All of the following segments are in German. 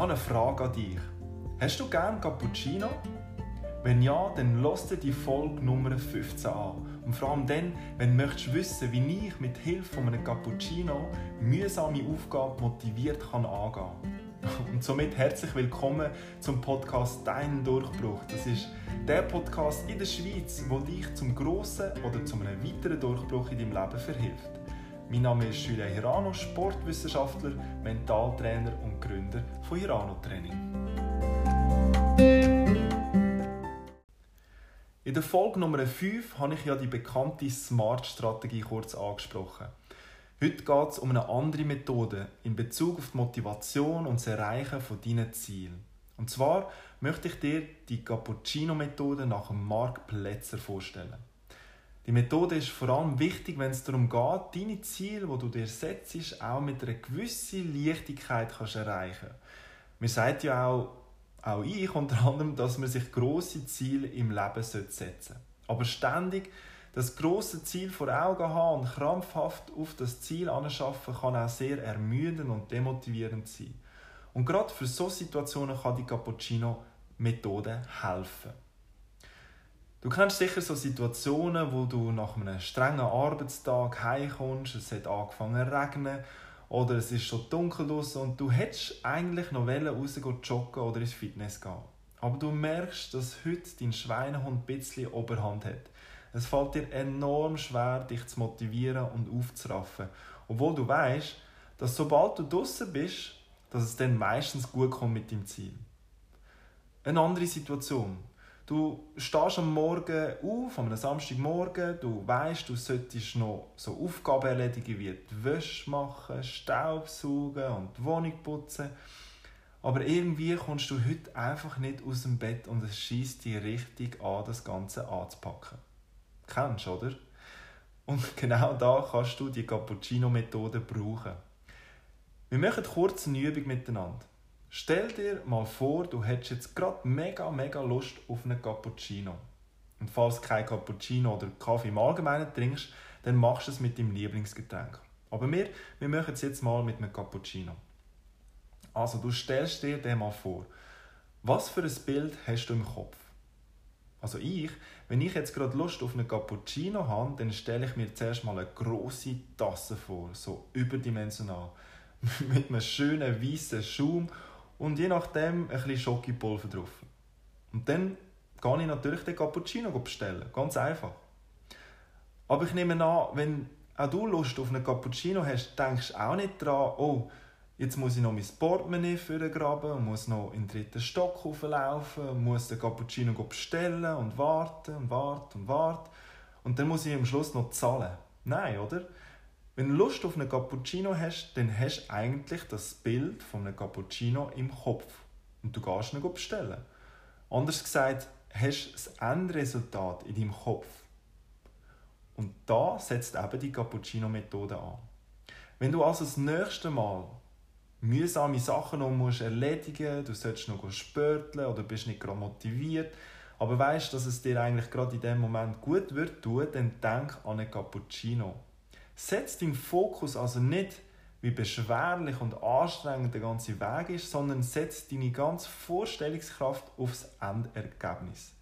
habe eine Frage an dich. Hast du gern Cappuccino? Wenn ja, dann lass dir die Folge Nummer 15 an. Und vor allem dann, wenn du möchtest wissen, wie ich mit Hilfe von einem Cappuccino mühsame Aufgaben motiviert kann angehen Und somit herzlich willkommen zum Podcast Dein Durchbruch. Das ist der Podcast in der Schweiz, der dich zum grossen oder zu einem weiteren Durchbruch in deinem Leben verhilft. Mein Name ist Julia Hirano, Sportwissenschaftler, Mentaltrainer und Gründer von Hirano Training. In der Folge Nummer 5 habe ich ja die bekannte SMART-Strategie kurz angesprochen. Heute geht es um eine andere Methode in Bezug auf die Motivation und das Erreichen von deinen Zielen. Und zwar möchte ich dir die Cappuccino-Methode nach Mark Plätzer vorstellen. Die Methode ist vor allem wichtig, wenn es darum geht, deine Ziele, die du dir setzt, auch mit einer gewissen Leichtigkeit kannst erreichen Mir sagt ja auch, auch ich unter anderem, dass man sich grosse Ziele im Leben setzen sollte. Aber ständig das große Ziel vor Augen haben und krampfhaft auf das Ziel anschaffen, kann auch sehr ermüdend und demotivierend sein. Und gerade für solche Situationen kann die Cappuccino-Methode helfen. Du kennst sicher so Situationen, wo du nach einem strengen Arbeitstag heimkommst, es hat angefangen zu regnen oder es ist schon dunkel draußen und du hättest eigentlich noch rausgehen joggen oder ins Fitness gehen. Aber du merkst, dass heute dein Schweinehund ein bisschen Oberhand hat. Es fällt dir enorm schwer, dich zu motivieren und aufzuraffen. Obwohl du weißt, dass sobald du draußen bist, dass es dann meistens gut kommt mit dem Ziel. Eine andere Situation. Du stehst am Morgen auf, am Samstagmorgen, du weißt, du solltest noch so Aufgaben erledigen wie die Wäsche machen, Staubsaugen und die Wohnung putzen. Aber irgendwie kommst du heute einfach nicht aus dem Bett und es schießt dich richtig an, das Ganze anzupacken. Kennst du, oder? Und genau da kannst du die Cappuccino-Methode brauchen. Wir machen kurz eine Übung miteinander. Stell dir mal vor, du hättest jetzt gerade mega, mega Lust auf einen Cappuccino. Und falls du kein Cappuccino oder Kaffee im Allgemeinen trinkst, dann machst du es mit deinem Lieblingsgetränk. Aber wir, wir machen es jetzt mal mit einem Cappuccino. Also, du stellst dir den mal vor. Was für ein Bild hast du im Kopf? Also ich, wenn ich jetzt gerade Lust auf einen Cappuccino habe, dann stelle ich mir zuerst mal eine große Tasse vor, so überdimensional, mit einem schönen weißen Schaum und je nachdem ein bisschen Schokipulver drauf. Und dann gehe ich natürlich den Cappuccino bestellen. Ganz einfach. Aber ich nehme an, wenn auch du Lust auf einen Cappuccino hast, denkst du auch nicht daran, oh, jetzt muss ich noch mein Portemonnaie graben und muss noch in den dritten Stock hochlaufen muss den Cappuccino bestellen und warten und warten und warten. Und dann muss ich am Schluss noch zahlen. Nein, oder? Wenn du Lust auf einen Cappuccino hast, dann hast du eigentlich das Bild von einem Cappuccino im Kopf und du gehst ihn bestellen. Anders gesagt, hast du das Endresultat in deinem Kopf. Und da setzt eben die Cappuccino-Methode an. Wenn du also das nächste Mal mühsame Sachen noch musst erledigen du sollst noch spörteln oder bist nicht gerade motiviert, aber weißt, dass es dir eigentlich gerade in dem Moment gut wird dann denk an einen Cappuccino. Setz deinen Fokus also nicht, wie beschwerlich und anstrengend der ganze Weg ist, sondern setz deine ganze Vorstellungskraft aufs Endergebnis.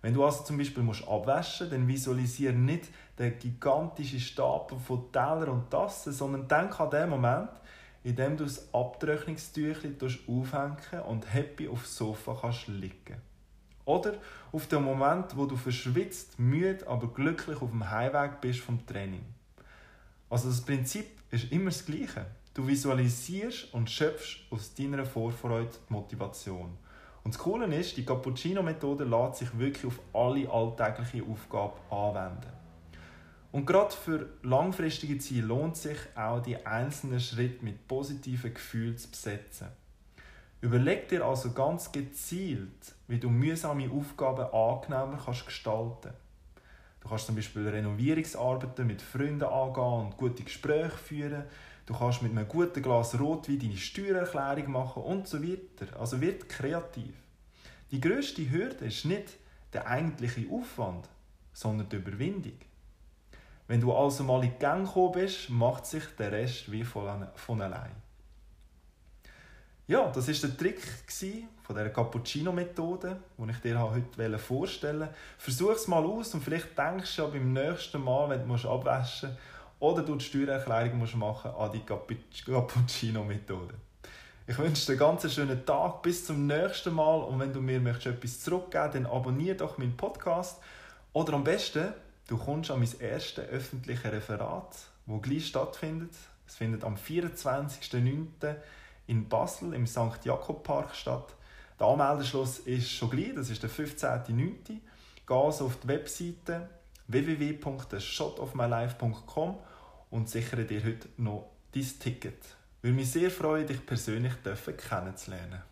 Wenn du also zum Beispiel musst abwaschen dann visualisiere nicht den gigantischen Stapel von Teller und Tassen, sondern denk an den Moment, in dem du das Abtrocknungstüchli aufhängen und happy aufs Sofa kannst liegen. Oder auf den Moment, wo du verschwitzt, müde, aber glücklich auf dem Heimweg bist vom Training. Also das Prinzip ist immer das Gleiche. Du visualisierst und schöpfst aus deiner Vorfreude die Motivation. Und das Coole ist, die Cappuccino-Methode lässt sich wirklich auf alle alltäglichen Aufgaben anwenden. Und gerade für langfristige Ziele lohnt sich auch, die einzelnen Schritte mit positiven Gefühlen zu besetzen. Überleg dir also ganz gezielt, wie du mühsame Aufgaben angenehmer kannst gestalten kannst. Du kannst zum Beispiel Renovierungsarbeiten mit Freunden angehen und gute Gespräche führen. Du kannst mit einem guten Glas Rotwein deine Steuererklärung machen und so weiter. Also wird kreativ. Die größte Hürde ist nicht der eigentliche Aufwand, sondern die Überwindung. Wenn du also mal in Gang gekommen bist, macht sich der Rest wie von allein. Ja, das war der Trick von dieser Cappuccino-Methode, die ich dir heute vorstellen wollte. Versuch es mal aus und vielleicht denkst du ja beim nächsten Mal, wenn du abwaschen musst oder du die Steuererklärung musst machen an die Cappuccino-Methode. Ich wünsche dir einen ganz schönen Tag, bis zum nächsten Mal und wenn du mir möchtest etwas zurückgeben dann abonniere doch meinen Podcast oder am besten, du kommst an mein erstes öffentliches Referat, wo gleich stattfindet. Es findet am 24.09 in Basel im St. Jakob Park statt. Der Anmeldeschluss ist schon gleich, das ist der 15.09. Geh also auf die Webseite www.shotofmylife.com und sichere dir heute noch dein Ticket. Ich würde mich sehr freuen, dich persönlich kennenzulernen.